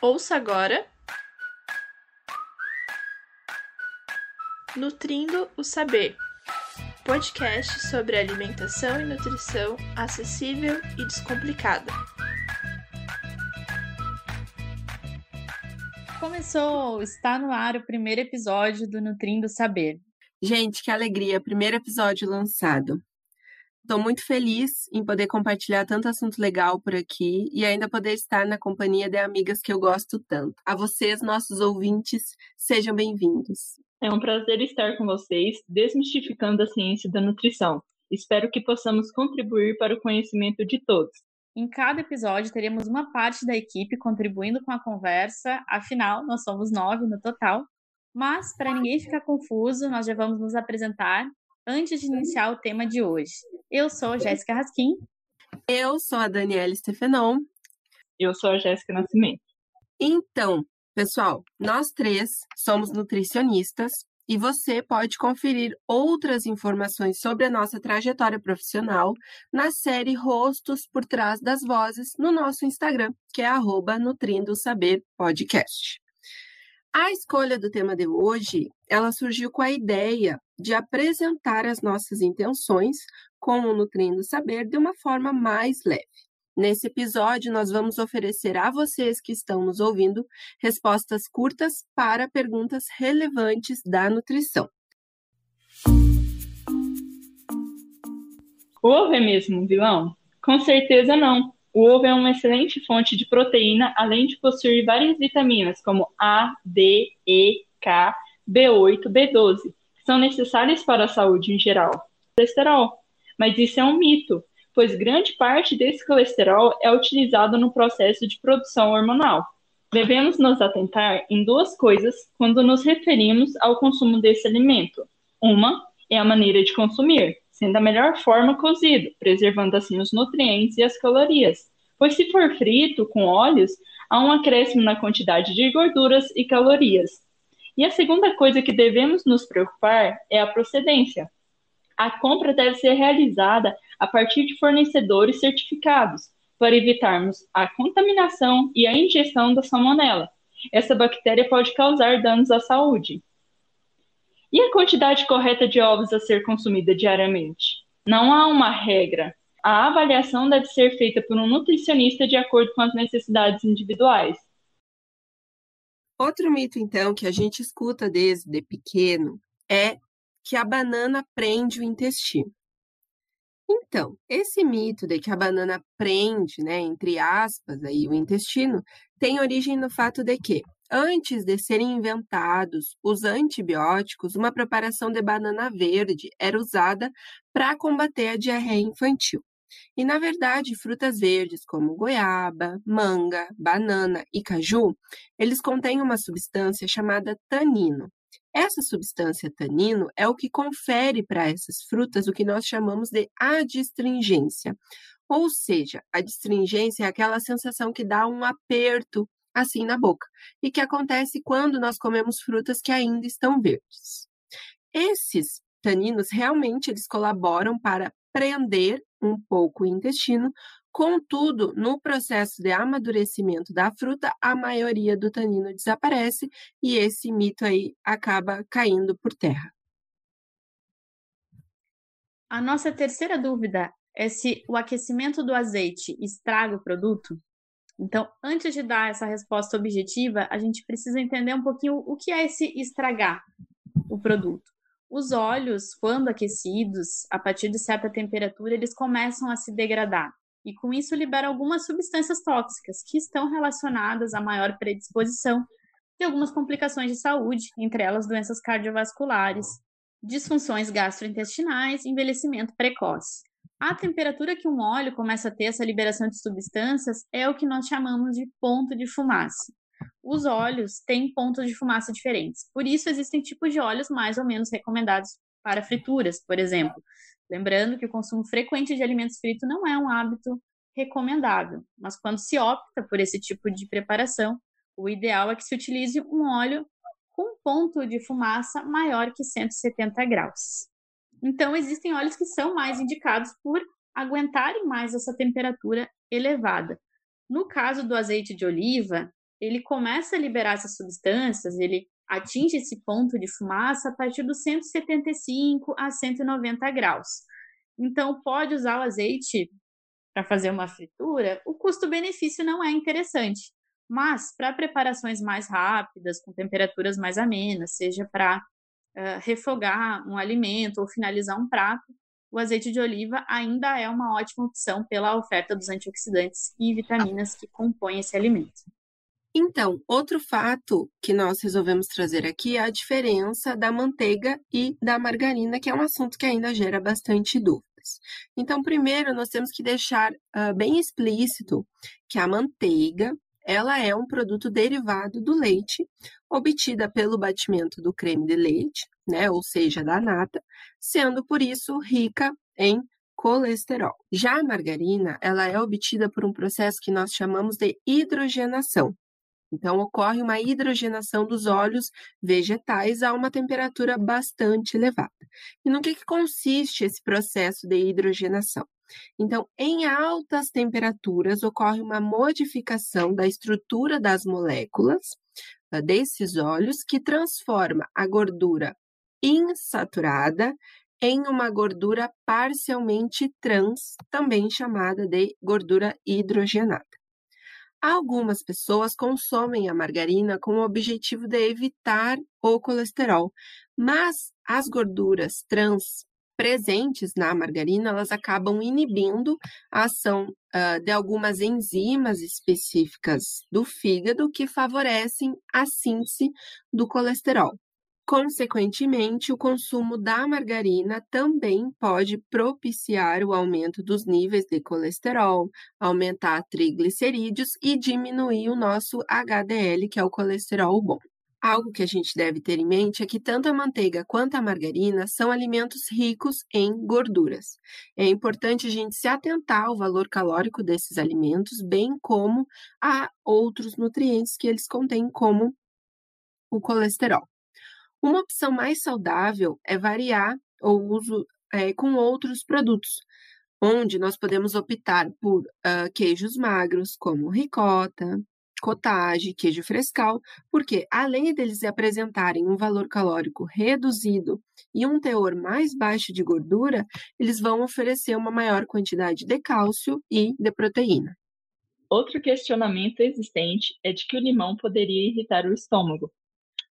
Ouça agora. Nutrindo o Saber podcast sobre alimentação e nutrição acessível e descomplicada. Começou, está no ar o primeiro episódio do Nutrindo o Saber. Gente, que alegria! Primeiro episódio lançado. Estou muito feliz em poder compartilhar tanto assunto legal por aqui e ainda poder estar na companhia de amigas que eu gosto tanto. A vocês, nossos ouvintes, sejam bem-vindos. É um prazer estar com vocês, desmistificando a ciência da nutrição. Espero que possamos contribuir para o conhecimento de todos. Em cada episódio, teremos uma parte da equipe contribuindo com a conversa, afinal, nós somos nove no total. Mas, para ninguém ficar confuso, nós já vamos nos apresentar antes de iniciar o tema de hoje. Eu sou Jéssica Raskin. Eu sou a Daniela Stefenon. Eu sou a Jéssica Nascimento. Então, pessoal, nós três somos nutricionistas e você pode conferir outras informações sobre a nossa trajetória profissional na série Rostos por Trás das Vozes no nosso Instagram, que é arroba Nutrindo Saber Podcast. A escolha do tema de hoje, ela surgiu com a ideia de apresentar as nossas intenções com o Nutrindo Saber de uma forma mais leve. Nesse episódio, nós vamos oferecer a vocês que estão nos ouvindo respostas curtas para perguntas relevantes da nutrição. É mesmo vilão? Com certeza não. O ovo é uma excelente fonte de proteína, além de possuir várias vitaminas como A, D, E, K, B8, B12, que são necessárias para a saúde em geral. Colesterol. Mas isso é um mito, pois grande parte desse colesterol é utilizado no processo de produção hormonal. Devemos nos atentar em duas coisas quando nos referimos ao consumo desse alimento. Uma é a maneira de consumir, sendo a melhor forma cozido, preservando assim os nutrientes e as calorias. Pois se for frito com óleos, há um acréscimo na quantidade de gorduras e calorias. E a segunda coisa que devemos nos preocupar é a procedência. A compra deve ser realizada a partir de fornecedores certificados, para evitarmos a contaminação e a ingestão da salmonela. Essa bactéria pode causar danos à saúde. E a quantidade correta de ovos a ser consumida diariamente? Não há uma regra. A avaliação deve ser feita por um nutricionista de acordo com as necessidades individuais. Outro mito, então, que a gente escuta desde pequeno é que a banana prende o intestino. Então, esse mito de que a banana prende, né, entre aspas, aí, o intestino, tem origem no fato de que Antes de serem inventados os antibióticos, uma preparação de banana verde era usada para combater a diarreia infantil. E, na verdade, frutas verdes como goiaba, manga, banana e caju, eles contêm uma substância chamada tanino. Essa substância tanino é o que confere para essas frutas o que nós chamamos de adstringência. Ou seja, a adstringência é aquela sensação que dá um aperto assim na boca, e que acontece quando nós comemos frutas que ainda estão verdes. Esses taninos realmente eles colaboram para prender um pouco o intestino, contudo, no processo de amadurecimento da fruta, a maioria do tanino desaparece e esse mito aí acaba caindo por terra. A nossa terceira dúvida é se o aquecimento do azeite estraga o produto? Então, antes de dar essa resposta objetiva, a gente precisa entender um pouquinho o que é esse estragar o produto. Os óleos, quando aquecidos, a partir de certa temperatura, eles começam a se degradar. E com isso liberam algumas substâncias tóxicas que estão relacionadas à maior predisposição de algumas complicações de saúde, entre elas doenças cardiovasculares, disfunções gastrointestinais envelhecimento precoce. A temperatura que um óleo começa a ter essa liberação de substâncias é o que nós chamamos de ponto de fumaça. Os óleos têm pontos de fumaça diferentes, por isso existem tipos de óleos mais ou menos recomendados para frituras, por exemplo. Lembrando que o consumo frequente de alimentos fritos não é um hábito recomendável, mas quando se opta por esse tipo de preparação, o ideal é que se utilize um óleo com ponto de fumaça maior que 170 graus. Então, existem óleos que são mais indicados por aguentarem mais essa temperatura elevada. No caso do azeite de oliva, ele começa a liberar essas substâncias, ele atinge esse ponto de fumaça a partir dos 175 a 190 graus. Então, pode usar o azeite para fazer uma fritura, o custo-benefício não é interessante. Mas, para preparações mais rápidas, com temperaturas mais amenas, seja para uh, refogar um alimento ou finalizar um prato, o azeite de oliva ainda é uma ótima opção pela oferta dos antioxidantes e vitaminas que compõem esse alimento. Então, outro fato que nós resolvemos trazer aqui é a diferença da manteiga e da margarina, que é um assunto que ainda gera bastante dúvidas. Então, primeiro, nós temos que deixar uh, bem explícito que a manteiga ela é um produto derivado do leite, obtida pelo batimento do creme de leite, né, ou seja, da nata, sendo por isso rica em colesterol. Já a margarina, ela é obtida por um processo que nós chamamos de hidrogenação. Então, ocorre uma hidrogenação dos óleos vegetais a uma temperatura bastante elevada. E no que, que consiste esse processo de hidrogenação? Então, em altas temperaturas, ocorre uma modificação da estrutura das moléculas ah, desses óleos que transforma a gordura insaturada em uma gordura parcialmente trans, também chamada de gordura hidrogenada. Algumas pessoas consomem a margarina com o objetivo de evitar o colesterol, mas as gorduras trans presentes na margarina, elas acabam inibindo a ação uh, de algumas enzimas específicas do fígado que favorecem a síntese do colesterol. Consequentemente, o consumo da margarina também pode propiciar o aumento dos níveis de colesterol, aumentar triglicerídeos e diminuir o nosso HDL, que é o colesterol bom. Algo que a gente deve ter em mente é que tanto a manteiga quanto a margarina são alimentos ricos em gorduras. É importante a gente se atentar ao valor calórico desses alimentos, bem como a outros nutrientes que eles contêm, como o colesterol. Uma opção mais saudável é variar o uso é, com outros produtos, onde nós podemos optar por uh, queijos magros, como ricota, cottage, queijo frescal, porque além deles apresentarem um valor calórico reduzido e um teor mais baixo de gordura, eles vão oferecer uma maior quantidade de cálcio e de proteína. Outro questionamento existente é de que o limão poderia irritar o estômago,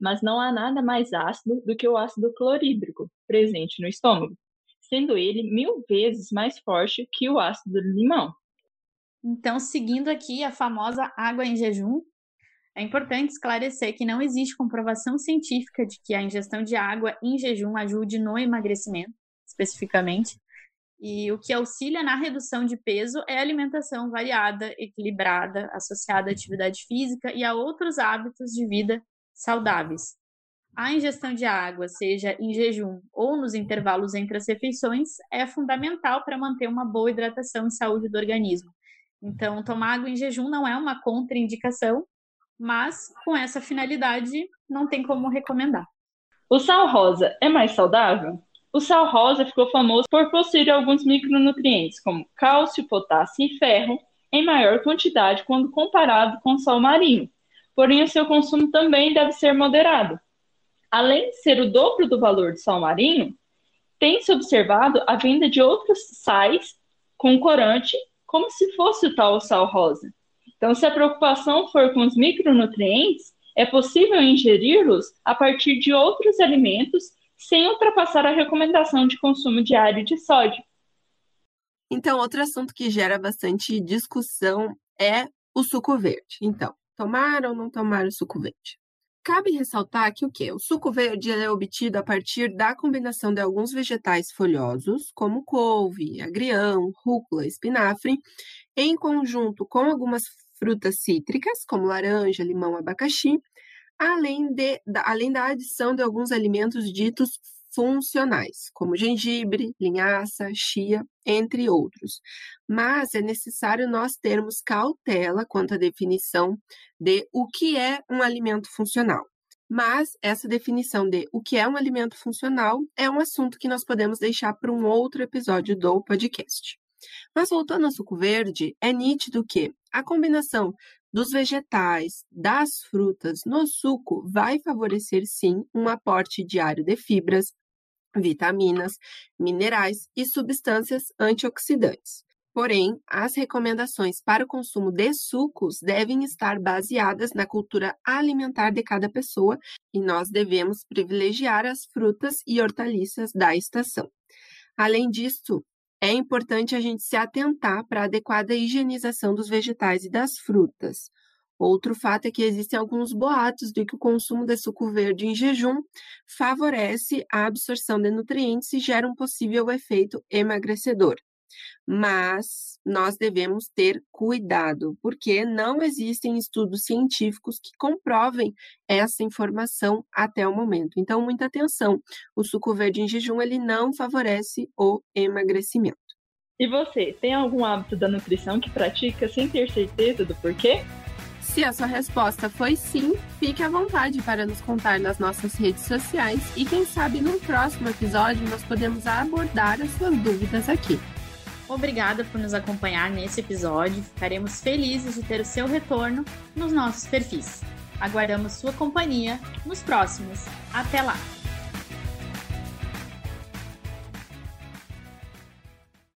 mas não há nada mais ácido do que o ácido clorídrico presente no estômago, sendo ele mil vezes mais forte que o ácido do limão. Então, seguindo aqui a famosa água em jejum, é importante esclarecer que não existe comprovação científica de que a ingestão de água em jejum ajude no emagrecimento, especificamente. E o que auxilia na redução de peso é a alimentação variada, equilibrada, associada à atividade física e a outros hábitos de vida saudáveis. A ingestão de água, seja em jejum ou nos intervalos entre as refeições, é fundamental para manter uma boa hidratação e saúde do organismo. Então, tomar água em jejum não é uma contraindicação, mas com essa finalidade não tem como recomendar. O sal rosa é mais saudável? O sal rosa ficou famoso por possuir alguns micronutrientes, como cálcio, potássio e ferro, em maior quantidade quando comparado com o sal marinho, porém o seu consumo também deve ser moderado. Além de ser o dobro do valor do sal marinho, tem-se observado a venda de outros sais com corante, como se fosse o tal sal rosa. Então, se a preocupação for com os micronutrientes, é possível ingeri-los a partir de outros alimentos sem ultrapassar a recomendação de consumo diário de sódio. Então, outro assunto que gera bastante discussão é o suco verde. Então, Tomar ou não tomar o suco verde? Cabe ressaltar que o que? O suco verde é obtido a partir da combinação de alguns vegetais folhosos, como couve, agrião, rúcula, espinafre, em conjunto com algumas frutas cítricas, como laranja, limão, abacaxi, além, de, além da adição de alguns alimentos ditos funcionais, como gengibre, linhaça, chia, entre outros. Mas é necessário nós termos cautela quanto à definição de o que é um alimento funcional. Mas essa definição de o que é um alimento funcional é um assunto que nós podemos deixar para um outro episódio do podcast. Mas voltando ao suco verde, é nítido que a combinação dos vegetais, das frutas no suco vai favorecer sim um aporte diário de fibras, vitaminas, minerais e substâncias antioxidantes. Porém, as recomendações para o consumo de sucos devem estar baseadas na cultura alimentar de cada pessoa e nós devemos privilegiar as frutas e hortaliças da estação. Além disso, é importante a gente se atentar para a adequada higienização dos vegetais e das frutas. Outro fato é que existem alguns boatos de que o consumo de suco verde em jejum favorece a absorção de nutrientes e gera um possível efeito emagrecedor mas nós devemos ter cuidado, porque não existem estudos científicos que comprovem essa informação até o momento. Então, muita atenção. O suco verde em jejum ele não favorece o emagrecimento. E você, tem algum hábito da nutrição que pratica sem ter certeza do porquê? Se a sua resposta foi sim, fique à vontade para nos contar nas nossas redes sociais e quem sabe num próximo episódio nós podemos abordar as suas dúvidas aqui. Obrigada por nos acompanhar nesse episódio. Ficaremos felizes de ter o seu retorno nos nossos perfis. Aguardamos sua companhia nos próximos. Até lá!